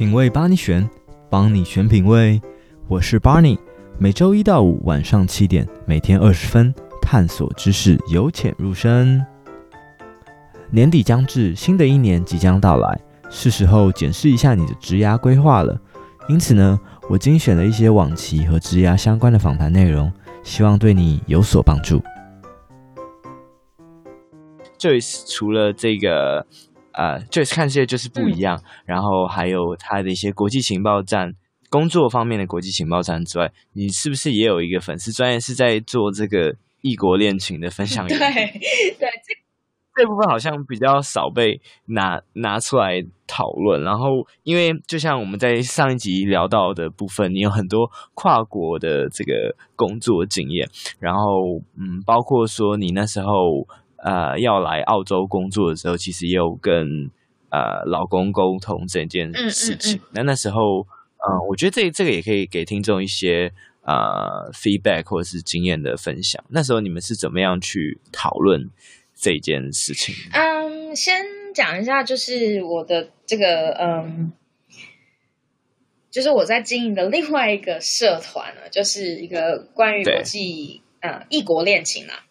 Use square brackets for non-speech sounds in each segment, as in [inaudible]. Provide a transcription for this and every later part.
品味帮你选，帮你选品味。我是 Barney，每周一到五晚上七点，每天二十分，探索知识，由浅入深。年底将至，新的一年即将到来，是时候检视一下你的职涯规划了。因此呢，我精选了一些往期和职涯相关的访谈内容，希望对你有所帮助。Joyce 除了这个，呃，Joyce 看世界就是不一样，嗯、然后还有他的一些国际情报站工作方面的国际情报站之外，你是不是也有一个粉丝专业是在做这个异国恋情的分享？对 [laughs] 对，这 [laughs] 这部分好像比较少被拿拿出来讨论。然后，因为就像我们在上一集聊到的部分，你有很多跨国的这个工作经验，然后嗯，包括说你那时候。呃，要来澳洲工作的时候，其实也有跟呃老公沟通这件事情。嗯嗯嗯、那那时候，呃，我觉得这这个也可以给听众一些呃 feedback 或者是经验的分享。那时候你们是怎么样去讨论这件事情？嗯，先讲一下，就是我的这个嗯，就是我在经营的另外一个社团呢，就是一个关于国际呃异国恋情啊。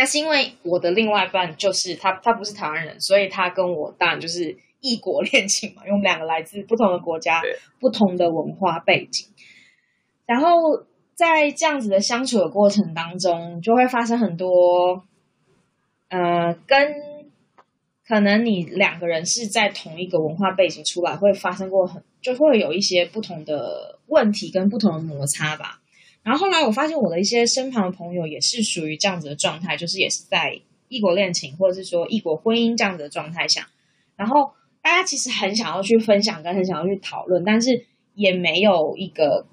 那是因为我的另外一半就是他，他不是台湾人，所以他跟我当然就是异国恋情嘛，因为我们两个来自不同的国家，不同的文化背景。然后在这样子的相处的过程当中，就会发生很多，呃，跟可能你两个人是在同一个文化背景出来，会发生过很，就会有一些不同的问题跟不同的摩擦吧。然后后来我发现我的一些身旁的朋友也是属于这样子的状态，就是也是在异国恋情或者是说异国婚姻这样子的状态下，然后大家其实很想要去分享跟很想要去讨论，但是也没有一个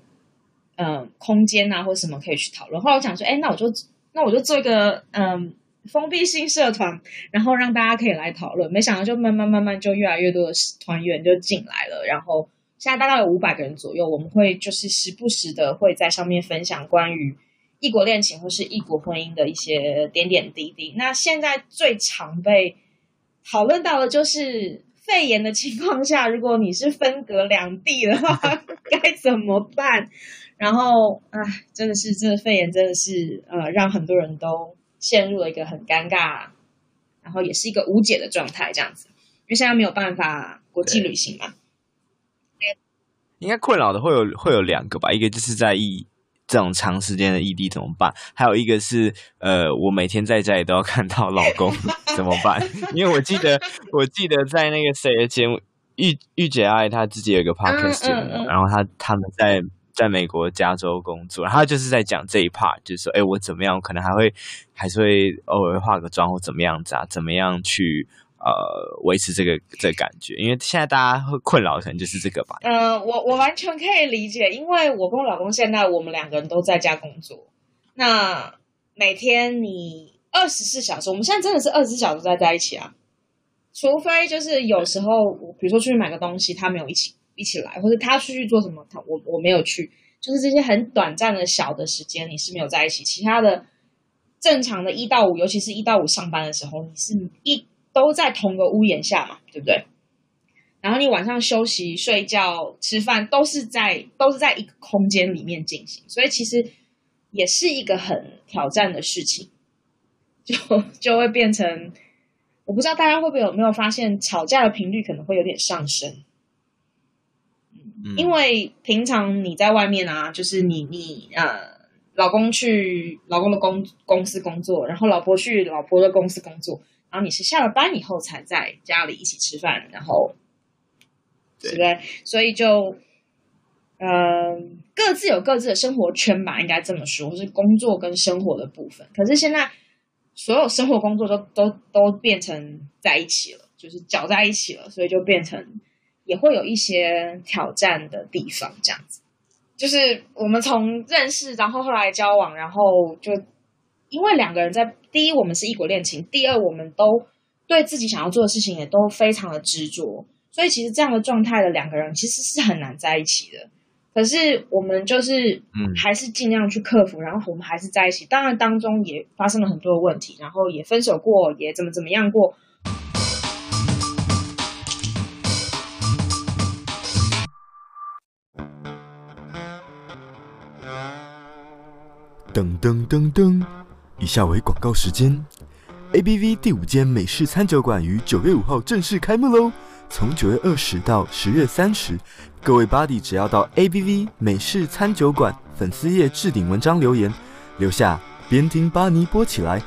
嗯、空间啊或什么可以去讨论。后来我想说，哎，那我就那我就做一个嗯、封闭性社团，然后让大家可以来讨论。没想到就慢慢慢慢就越来越多的团员就进来了，然后。现在大概有五百个人左右，我们会就是时不时的会在上面分享关于异国恋情或是异国婚姻的一些点点滴滴。那现在最常被讨论到的就是肺炎的情况下，如果你是分隔两地的话，[laughs] 该怎么办？然后，唉，真的是，这个肺炎真的是呃，让很多人都陷入了一个很尴尬，然后也是一个无解的状态，这样子，因为现在没有办法国际旅行嘛。应该困扰的会有会有两个吧，一个就是在异这种长时间的异地怎么办，还有一个是呃，我每天在家里都要看到老公 [laughs] 怎么办？因为我记得我记得在那个谁的节目，御御姐爱她自己有一个 podcast 节目，嗯嗯嗯、然后她他们在在美国加州工作，然后就是在讲这一 part，就是说，哎，我怎么样，可能还会还是会偶尔化个妆或怎么样子啊，怎么样去。呃，维持这个这个感觉，因为现在大家会困扰，可能就是这个吧。嗯、我我完全可以理解，因为我跟我老公现在我们两个人都在家工作，那每天你二十四小时，我们现在真的是二十四小时在在一起啊，除非就是有时候，比如说出去买个东西，他没有一起一起来，或者他出去做什么，他我我没有去，就是这些很短暂的小的时间，你是没有在一起，其他的正常的一到五，尤其是一到五上班的时候，你是一。都在同个屋檐下嘛，对不对？然后你晚上休息、睡觉、吃饭，都是在都是在一个空间里面进行，所以其实也是一个很挑战的事情，就就会变成，我不知道大家会不会有没有发现，吵架的频率可能会有点上升。嗯，因为平常你在外面啊，就是你你呃，老公去老公的公公司工作，然后老婆去老婆的公司工作。然后你是下了班以后才在家里一起吃饭，然后，对不对？所以就，嗯、呃，各自有各自的生活圈吧，应该这么说，是工作跟生活的部分。可是现在所有生活工作都都都变成在一起了，就是搅在一起了，所以就变成也会有一些挑战的地方。这样子，就是我们从认识，然后后来交往，然后就。因为两个人在第一我们是异国恋情第二我们都对自己想要做的事情也都非常的执着。所以其实这样的状态的两个人其实是很难在一起的。可是我们就是还是尽量去克服然后我们还是在一起。当然当中也发生了很多的问题然后也分手过也怎么怎么样过。噔噔噔噔。以下为广告时间。ABV 第五间美式餐酒馆于九月五号正式开幕喽！从九月二十到十月三十，各位 Body 只要到 ABV 美式餐酒馆粉丝页置顶文章留言，留下边听巴尼播起来，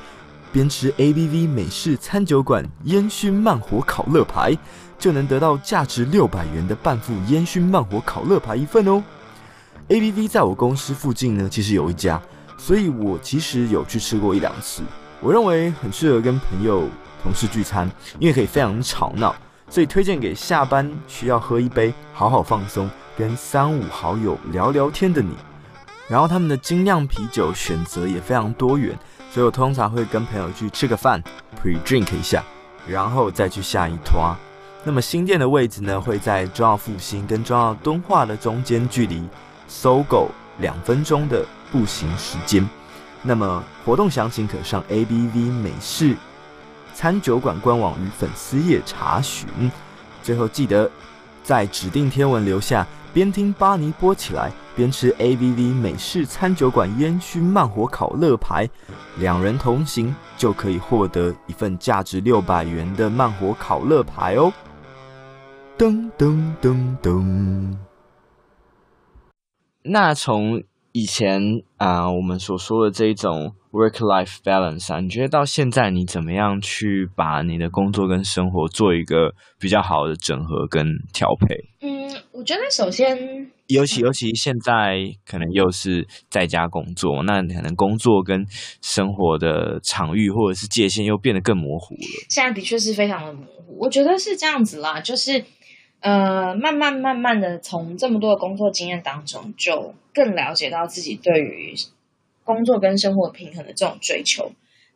边吃 ABV 美式餐酒馆烟熏慢火烤乐排，就能得到价值六百元的半副烟熏慢火烤乐排一份哦。ABV 在我公司附近呢，其实有一家，所以我其实有去吃过一两次。我认为很适合跟朋友、同事聚餐，因为可以非常吵闹，所以推荐给下班需要喝一杯、好好放松、跟三五好友聊聊天的你。然后他们的精酿啤酒选择也非常多元，所以我通常会跟朋友去吃个饭，pre-drink 一下，然后再去下一摊。那么新店的位置呢，会在中澳复兴跟中澳敦化的中间距离。搜狗两分钟的步行时间，那么活动详情可上 ABV 美式餐酒馆官网与粉丝页查询。最后记得在指定天文留下边听巴尼播起来边吃 ABV 美式餐酒馆烟熏慢火烤乐牌，两人同行就可以获得一份价值六百元的慢火烤乐牌哦。噔噔噔噔。那从以前啊、呃，我们所说的这一种 work-life balance 啊，你觉得到现在你怎么样去把你的工作跟生活做一个比较好的整合跟调配？嗯，我觉得首先，尤其尤其现在可能又是在家工作，那可能工作跟生活的场域或者是界限又变得更模糊了。现在的确是非常的模糊，我觉得是这样子啦，就是。呃，慢慢慢慢的从这么多的工作经验当中，就更了解到自己对于工作跟生活平衡的这种追求。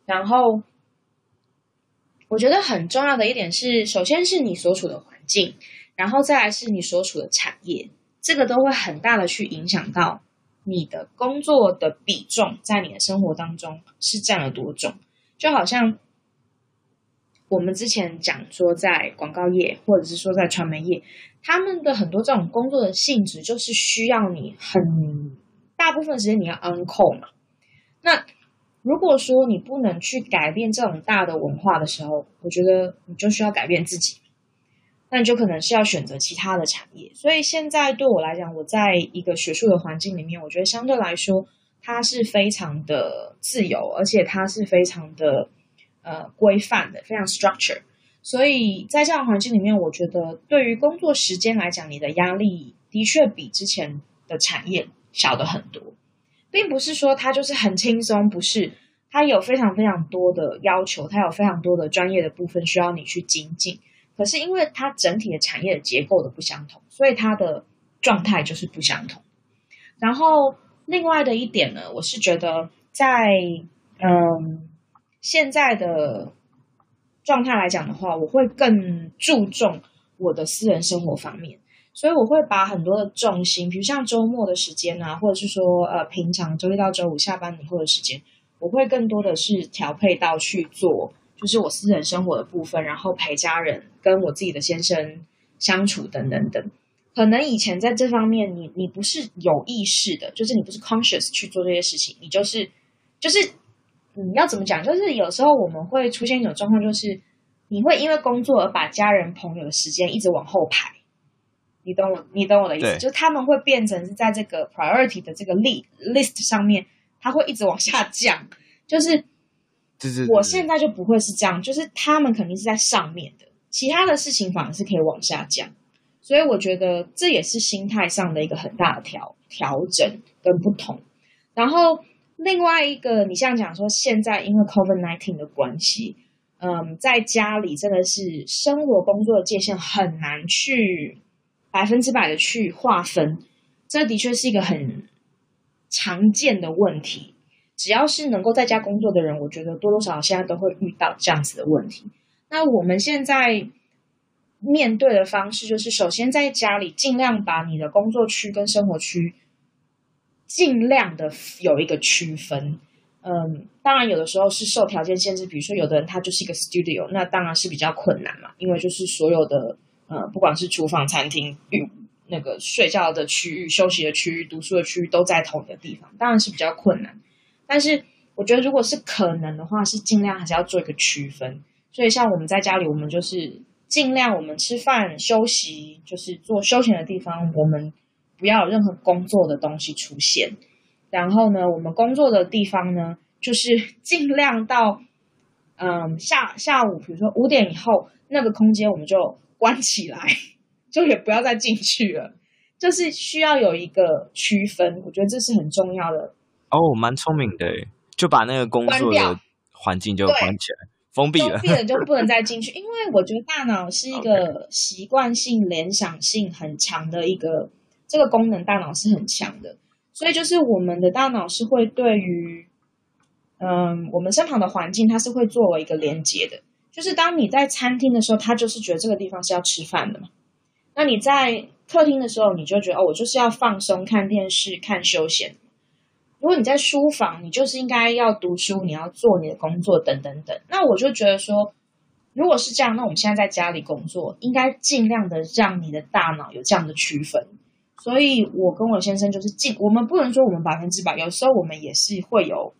然后，我觉得很重要的一点是，首先是你所处的环境，然后再来是你所处的产业，这个都会很大的去影响到你的工作的比重在你的生活当中是占了多重，就好像。我们之前讲说，在广告业或者是说在传媒业，他们的很多这种工作的性质，就是需要你很大部分时间你要 on call 嘛。那如果说你不能去改变这种大的文化的时候，我觉得你就需要改变自己，那你就可能是要选择其他的产业。所以现在对我来讲，我在一个学术的环境里面，我觉得相对来说，它是非常的自由，而且它是非常的。呃，规范的非常 structure，所以在这样的环境里面，我觉得对于工作时间来讲，你的压力的确比之前的产业小的很多，并不是说它就是很轻松，不是，它有非常非常多的要求，它有非常多的专业的部分需要你去精进。可是因为它整体的产业的结构的不相同，所以它的状态就是不相同。然后另外的一点呢，我是觉得在嗯。现在的状态来讲的话，我会更注重我的私人生活方面，所以我会把很多的重心，比如像周末的时间啊，或者是说呃平常周一到周五下班以后的时间，我会更多的是调配到去做，就是我私人生活的部分，然后陪家人、跟我自己的先生相处等等等。可能以前在这方面你，你不是有意识的，就是你不是 conscious 去做这些事情，你就是就是。你要怎么讲？就是有时候我们会出现一种状况，就是你会因为工作而把家人朋友的时间一直往后排。你懂我，你懂我的意思？就是他们会变成是在这个 priority 的这个 list list 上面，他会一直往下降。就是，就是我现在就不会是这样，就是他们肯定是在上面的，其他的事情反而是可以往下降。所以我觉得这也是心态上的一个很大的调调整跟不同。然后。另外一个，你像讲说，现在因为 COVID-19 的关系，嗯，在家里真的是生活工作的界限很难去百分之百的去划分，这的确是一个很常见的问题。只要是能够在家工作的人，我觉得多多少少现在都会遇到这样子的问题。那我们现在面对的方式，就是首先在家里尽量把你的工作区跟生活区。尽量的有一个区分，嗯，当然有的时候是受条件限制，比如说有的人他就是一个 studio，那当然是比较困难嘛，因为就是所有的，呃，不管是厨房、餐厅、那个睡觉的区域、休息的区域、读书的区域都在同一个地方，当然是比较困难。但是我觉得如果是可能的话，是尽量还是要做一个区分。所以像我们在家里，我们就是尽量我们吃饭休息，就是做休闲的地方，我们不要有任何工作的东西出现。然后呢，我们工作的地方呢，就是 [laughs] 尽量到嗯下下午，比如说五点以后，那个空间我们就关起来，[laughs] 就也不要再进去了。就是需要有一个区分，我觉得这是很重要的。哦，蛮聪明的，就把那个工作的环境就关起来，封闭了，封闭了就不能再进去。因为我觉得大脑是一个 [laughs] 习惯性、联想性很强的一个这个功能，大脑是很强的。所以就是我们的大脑是会对于嗯我们身旁的环境，它是会作为一个连接的。就是当你在餐厅的时候，它就是觉得这个地方是要吃饭的嘛。那你在客厅的时候，你就觉得哦，我就是要放松、看电视、看休闲。如果你在书房，你就是应该要读书，你要做你的工作，等等等。那我就觉得说，如果是这样，那我们现在在家里工作，应该尽量的让你的大脑有这样的区分。所以我跟我先生就是尽，我们不能说我们百分之百，有时候我们也是会有。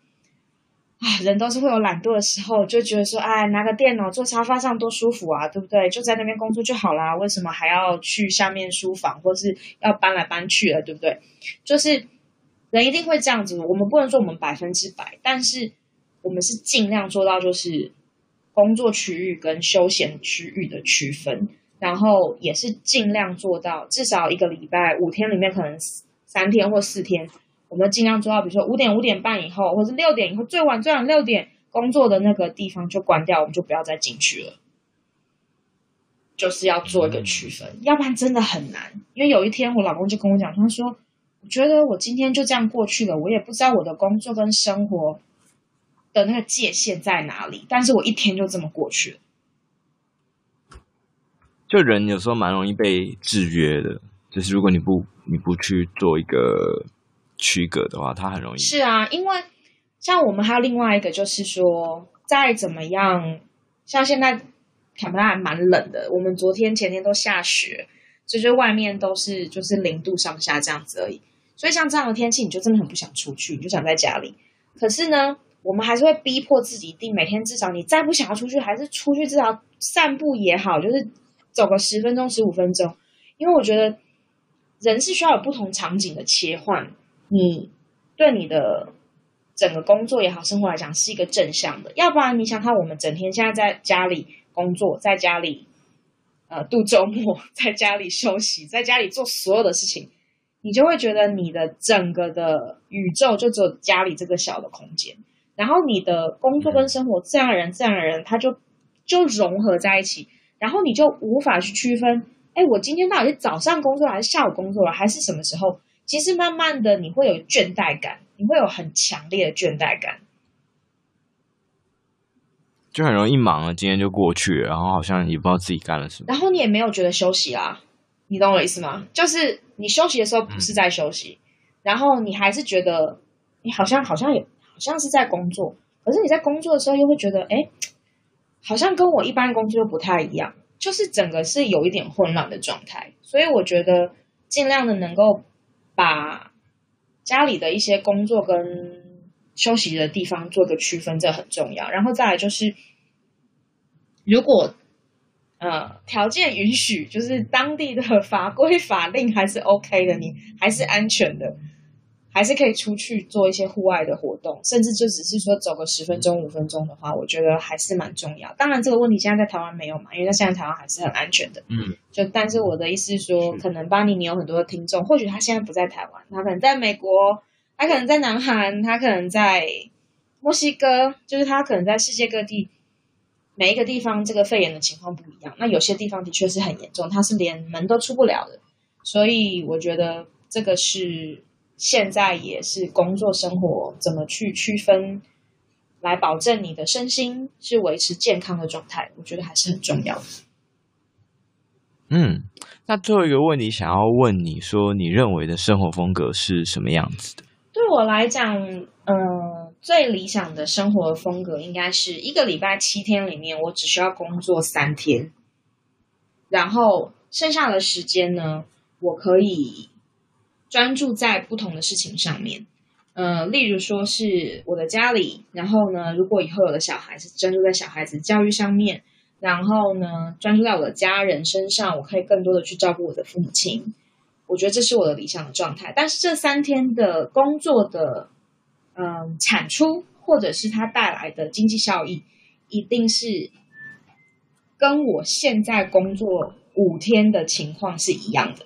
啊，人都是会有懒惰的时候，就觉得说，哎，拿个电脑坐沙发上多舒服啊，对不对？就在那边工作就好啦，为什么还要去下面书房，或是要搬来搬去了，对不对？就是人一定会这样子。我们不能说我们百分之百，但是我们是尽量做到，就是工作区域跟休闲区域的区分，然后也是尽量做到至少一个礼拜五天里面，可能三天或四天。我们尽量做到，比如说五点五点半以后，或者六点以后，最晚最晚六点工作的那个地方就关掉，我们就不要再进去了。就是要做一个区分，嗯、要不然真的很难。因为有一天我老公就跟我讲，他说：“我觉得我今天就这样过去了，我也不知道我的工作跟生活的那个界限在哪里，但是我一天就这么过去了。”就人有时候蛮容易被制约的，就是如果你不你不去做一个。区隔的话，它很容易。是啊，因为像我们还有另外一个，就是说，再怎么样，像现在坎培拉还蛮冷的。我们昨天前天都下雪，所以就外面都是就是零度上下这样子而已。所以像这样的天气，你就真的很不想出去，你就想在家里。可是呢，我们还是会逼迫自己，定每天至少你再不想要出去，还是出去至少散步也好，就是走个十分钟、十五分钟。因为我觉得人是需要有不同场景的切换。你对你的整个工作也好，生活来讲是一个正向的，要不然你想看我们整天现在在家里工作，在家里呃度周末，在家里休息，在家里做所有的事情，你就会觉得你的整个的宇宙就只有家里这个小的空间，然后你的工作跟生活自然而然自然而然它就就融合在一起，然后你就无法去区分，哎，我今天到底是早上工作还是下午工作了，还是什么时候？其实慢慢的，你会有倦怠感，你会有很强烈的倦怠感，就很容易忙了，今天就过去了，然后好像也不知道自己干了什么，然后你也没有觉得休息啦，你懂我意思吗？就是你休息的时候不是在休息，嗯、然后你还是觉得你好像好像也好像是在工作，可是你在工作的时候又会觉得，哎，好像跟我一般工作又不太一样，就是整个是有一点混乱的状态，所以我觉得尽量的能够。把家里的一些工作跟休息的地方做个区分，这很重要。然后再来就是，如果呃条件允许，就是当地的法规法令还是 OK 的，你还是安全的。还是可以出去做一些户外的活动，甚至就只是说走个十分钟、五分钟的话，我觉得还是蛮重要。当然，这个问题现在在台湾没有嘛，因为在现在台湾还是很安全的。嗯，就但是我的意思是说，可能巴尼你有很多的听众，或许他现在不在台湾，他可能在美国，他可能在南韩，他可能在墨西哥，就是他可能在世界各地每一个地方，这个肺炎的情况不一样。那有些地方的确是很严重，他是连门都出不了的。所以我觉得这个是。现在也是工作生活怎么去区分，来保证你的身心是维持健康的状态，我觉得还是很重要的。嗯，那最后一个问题想要问你说，你认为的生活风格是什么样子的？对我来讲，嗯、呃，最理想的生活风格应该是一个礼拜七天里面，我只需要工作三天，然后剩下的时间呢，我可以。专注在不同的事情上面，呃，例如说是我的家里，然后呢，如果以后有了小孩，是专注在小孩子教育上面，然后呢，专注在我的家人身上，我可以更多的去照顾我的父母亲。我觉得这是我的理想的状态。但是这三天的工作的，嗯、产出或者是它带来的经济效益，一定是跟我现在工作五天的情况是一样的。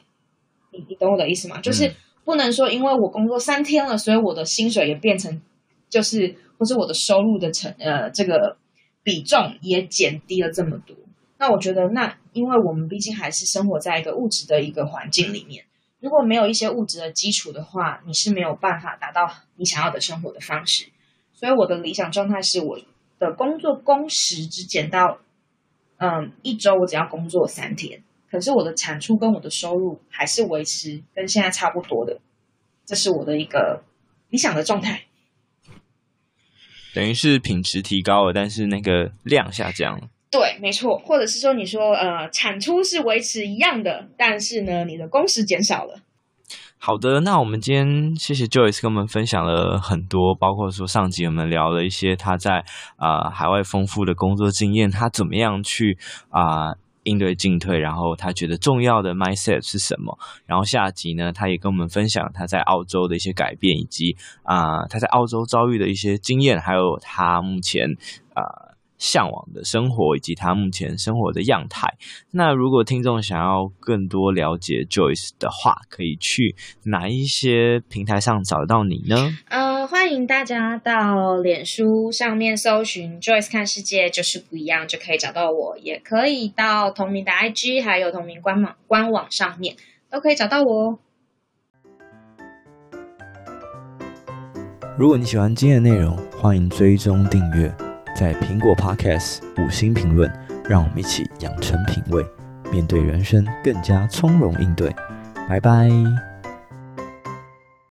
你你懂我的意思吗？就是。嗯不能说，因为我工作三天了，所以我的薪水也变成，就是或是我的收入的成呃这个比重也减低了这么多。那我觉得，那因为我们毕竟还是生活在一个物质的一个环境里面，如果没有一些物质的基础的话，你是没有办法达到你想要的生活的方式。所以我的理想状态是我的工作工时只减到，嗯，一周我只要工作三天。可是我的产出跟我的收入还是维持跟现在差不多的，这是我的一个理想的状态。等于是品质提高了，但是那个量下降了。对，没错。或者是说，你说呃，产出是维持一样的，但是呢，你的工时减少了。好的，那我们今天谢谢 Joyce 跟我们分享了很多，包括说上集我们聊了一些他在啊、呃、海外丰富的工作经验，他怎么样去啊。呃应对进退，然后他觉得重要的 myset 是什么？然后下集呢，他也跟我们分享他在澳洲的一些改变，以及啊、他在澳洲遭遇的一些经验，还有他目前啊。向往的生活以及他目前生活的样态。那如果听众想要更多了解 Joyce 的话，可以去哪一些平台上找到你呢？呃，欢迎大家到脸书上面搜寻 Joyce 看世界就是不一样，就可以找到我。也可以到同名的 IG，还有同名官网官网上面都可以找到我哦。如果你喜欢今天的内容，欢迎追踪订阅。在苹果 Podcast 五星评论，让我们一起养成品味，面对人生更加从容应对。拜拜。